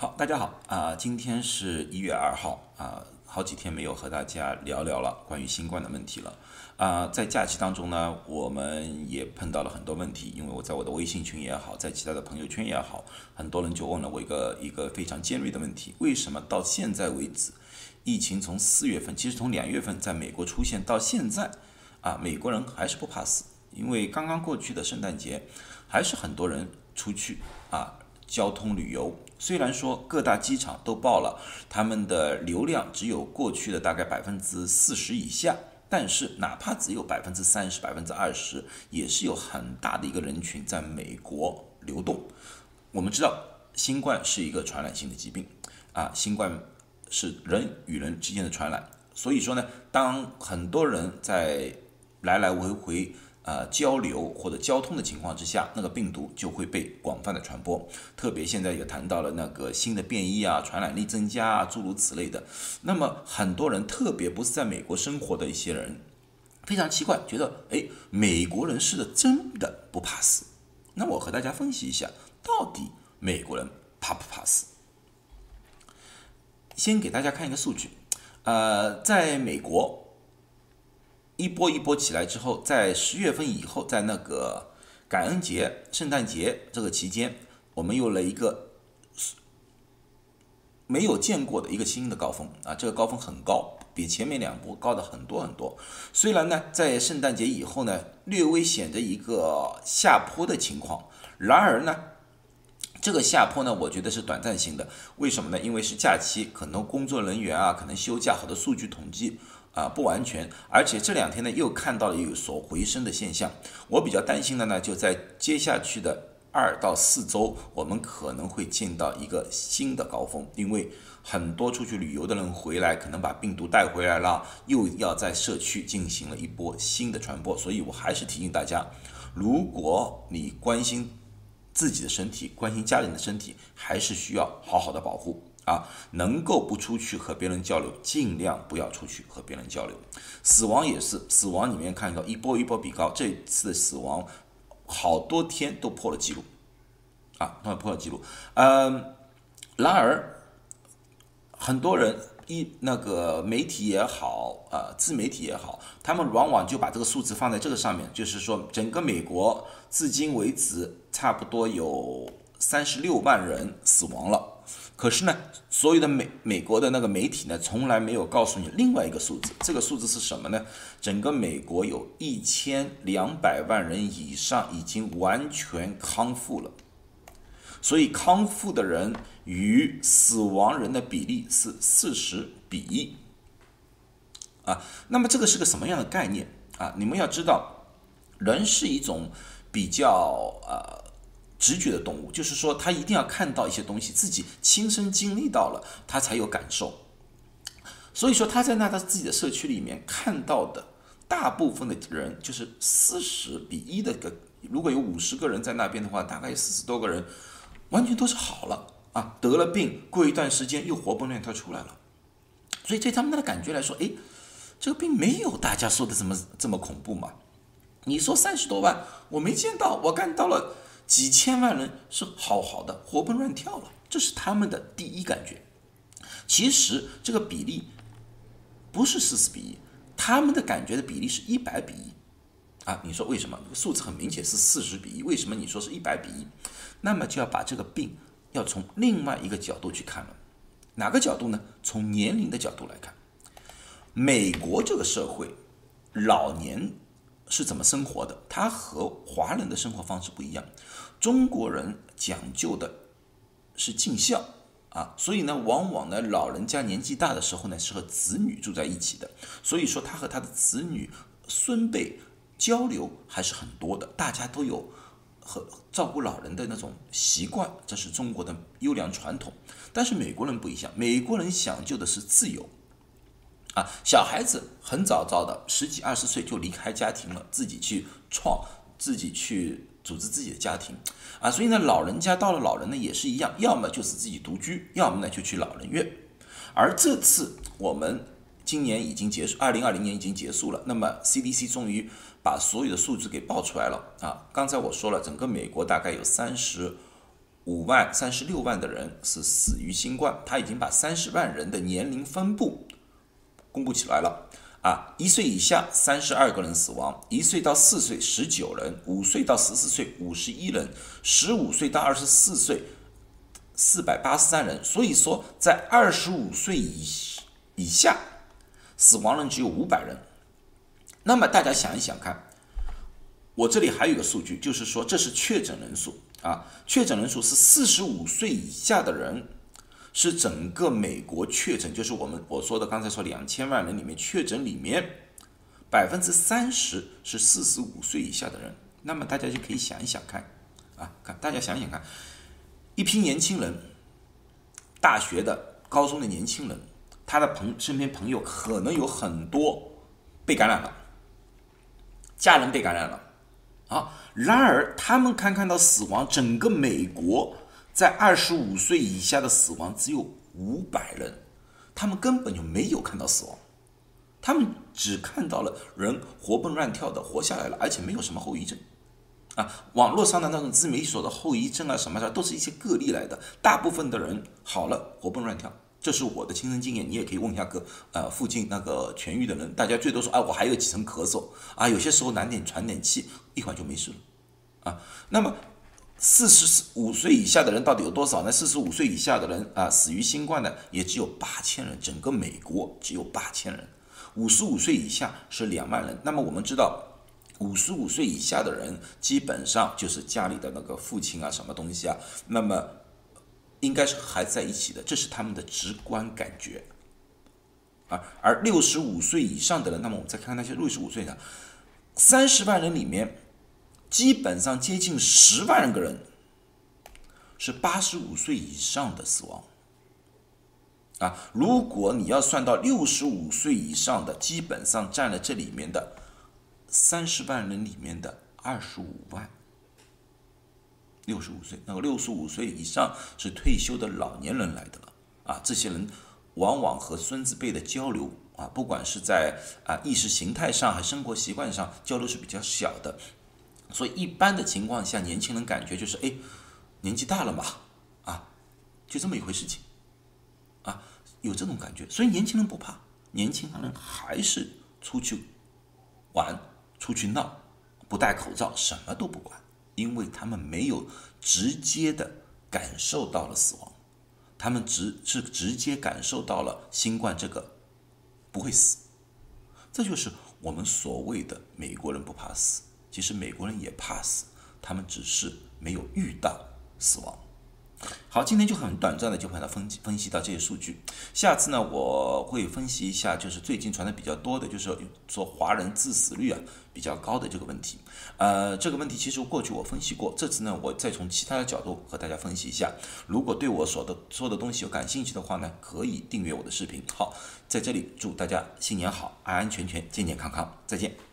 好，大家好啊，今天是一月二号啊，好几天没有和大家聊聊了关于新冠的问题了啊。在假期当中呢，我们也碰到了很多问题，因为我在我的微信群也好，在其他的朋友圈也好，很多人就问了我一个一个非常尖锐的问题：为什么到现在为止，疫情从四月份，其实从两月份在美国出现到现在啊，美国人还是不怕死？因为刚刚过去的圣诞节，还是很多人出去啊，交通旅游。虽然说各大机场都爆了，他们的流量只有过去的大概百分之四十以下，但是哪怕只有百分之三十、百分之二十，也是有很大的一个人群在美国流动。我们知道，新冠是一个传染性的疾病，啊，新冠是人与人之间的传染，所以说呢，当很多人在来来回回。呃，交流或者交通的情况之下，那个病毒就会被广泛的传播。特别现在也谈到了那个新的变异啊，传染力增加啊，诸如此类的。那么很多人，特别不是在美国生活的一些人，非常奇怪，觉得哎，美国人是的真的不怕死。那我和大家分析一下，到底美国人怕不怕死？先给大家看一个数据，呃，在美国。一波一波起来之后，在十月份以后，在那个感恩节、圣诞节这个期间，我们有了一个没有见过的一个新的高峰啊！这个高峰很高，比前面两波高的很多很多。虽然呢，在圣诞节以后呢，略微显得一个下坡的情况，然而呢，这个下坡呢，我觉得是短暂性的。为什么呢？因为是假期，可能工作人员啊，可能休假，好多数据统计。啊，不完全，而且这两天呢又看到了有所回升的现象。我比较担心的呢，就在接下去的二到四周，我们可能会见到一个新的高峰，因为很多出去旅游的人回来，可能把病毒带回来了，又要在社区进行了一波新的传播。所以我还是提醒大家，如果你关心自己的身体，关心家人的身体，还是需要好好的保护。啊，能够不出去和别人交流，尽量不要出去和别人交流。死亡也是，死亡里面看到一波一波比高，这次的死亡好多天都破了记录，啊，都破了记录。嗯，然而很多人一那个媒体也好，啊，自媒体也好，他们往往就把这个数字放在这个上面，就是说整个美国至今为止差不多有三十六万人死亡了。可是呢，所有的美美国的那个媒体呢，从来没有告诉你另外一个数字。这个数字是什么呢？整个美国有一千两百万人以上已经完全康复了，所以康复的人与死亡人的比例是四十比一。啊，那么这个是个什么样的概念啊？你们要知道，人是一种比较呃。直觉的动物，就是说他一定要看到一些东西，自己亲身经历到了，他才有感受。所以说他在那他自己的社区里面看到的大部分的人，就是四十比一的个，如果有五十个人在那边的话，大概有四十多个人完全都是好了啊，得了病，过一段时间又活蹦乱跳出来了。所以对他们的感觉来说，哎，这个病没有大家说的这么这么恐怖嘛？你说三十多万，我没见到，我看到了。几千万人是好好的活蹦乱跳了，这是他们的第一感觉。其实这个比例不是四十比一，他们的感觉的比例是一百比一啊！你说为什么？数字很明显是四十比一，为什么你说是一百比一？那么就要把这个病要从另外一个角度去看了，哪个角度呢？从年龄的角度来看，美国这个社会老年。是怎么生活的？他和华人的生活方式不一样。中国人讲究的是尽孝啊，所以呢，往往呢，老人家年纪大的时候呢，是和子女住在一起的。所以说，他和他的子女、孙辈交流还是很多的。大家都有和照顾老人的那种习惯，这是中国的优良传统。但是美国人不一样，美国人讲究的是自由。啊，小孩子很早早的十几二十岁就离开家庭了，自己去创，自己去组织自己的家庭，啊，所以呢，老人家到了老人呢也是一样，要么就是自己独居，要么呢就去老人院。而这次我们今年已经结束，二零二零年已经结束了，那么 CDC 终于把所有的数字给报出来了啊。刚才我说了，整个美国大概有三十五万三十六万的人是死于新冠，他已经把三十万人的年龄分布公布起来了。啊，一岁以下三十二个人死亡，一岁到四岁十九人，五岁到十四岁五十一人，十五岁到二十四岁四百八十三人。所以说，在二十五岁以以下，死亡人只有五百人。那么大家想一想看，我这里还有一个数据，就是说这是确诊人数啊，确诊人数是四十五岁以下的人。是整个美国确诊，就是我们我说的刚才说两千万人里面确诊里面，百分之三十是四十五岁以下的人。那么大家就可以想一想看，啊，看大家想想看，一批年轻人，大学的、高中的年轻人，他的朋身边朋友可能有很多被感染了，家人被感染了，啊，然而他们看看到死亡，整个美国。在二十五岁以下的死亡只有五百人，他们根本就没有看到死亡，他们只看到了人活蹦乱跳的活下来了，而且没有什么后遗症，啊，网络上的那种自媒体说的后遗症啊什么的，都是一些个例来的，大部分的人好了活蹦乱跳，这是我的亲身经验，你也可以问一下个呃附近那个痊愈的人，大家最多说啊我还有几层咳嗽啊，有些时候难点喘点气，一会儿就没事了，啊，那么。四十五岁以下的人到底有多少呢？四十五岁以下的人啊，死于新冠的也只有八千人，整个美国只有八千人。五十五岁以下是两万人。那么我们知道，五十五岁以下的人基本上就是家里的那个父亲啊，什么东西啊，那么应该是还在一起的，这是他们的直观感觉。啊，而六十五岁以上的人，那么我们再看看那些六十五岁的，三十万人里面。基本上接近十万个人是八十五岁以上的死亡，啊，如果你要算到六十五岁以上的，基本上占了这里面的三十万人里面的二十五万。六十五岁，那个六十五岁以上是退休的老年人来的了，啊，这些人往往和孙子辈的交流啊，不管是在啊意识形态上还生活习惯上交流是比较小的。所以一般的情况下，年轻人感觉就是，哎，年纪大了嘛，啊，就这么一回事情，啊，有这种感觉。所以年轻人不怕，年轻人还是出去玩、出去闹，不戴口罩，什么都不管，因为他们没有直接的感受到了死亡，他们直是直接感受到了新冠这个不会死，这就是我们所谓的美国人不怕死。其实美国人也怕死，他们只是没有遇到死亡。好，今天就很短暂的就把它分析分析到这些数据。下次呢，我会分析一下，就是最近传的比较多的，就是说华人致死率啊比较高的这个问题。呃，这个问题其实过去我分析过，这次呢，我再从其他的角度和大家分析一下。如果对我所的说的东西有感兴趣的话呢，可以订阅我的视频。好，在这里祝大家新年好，安安全全，健健康康，再见。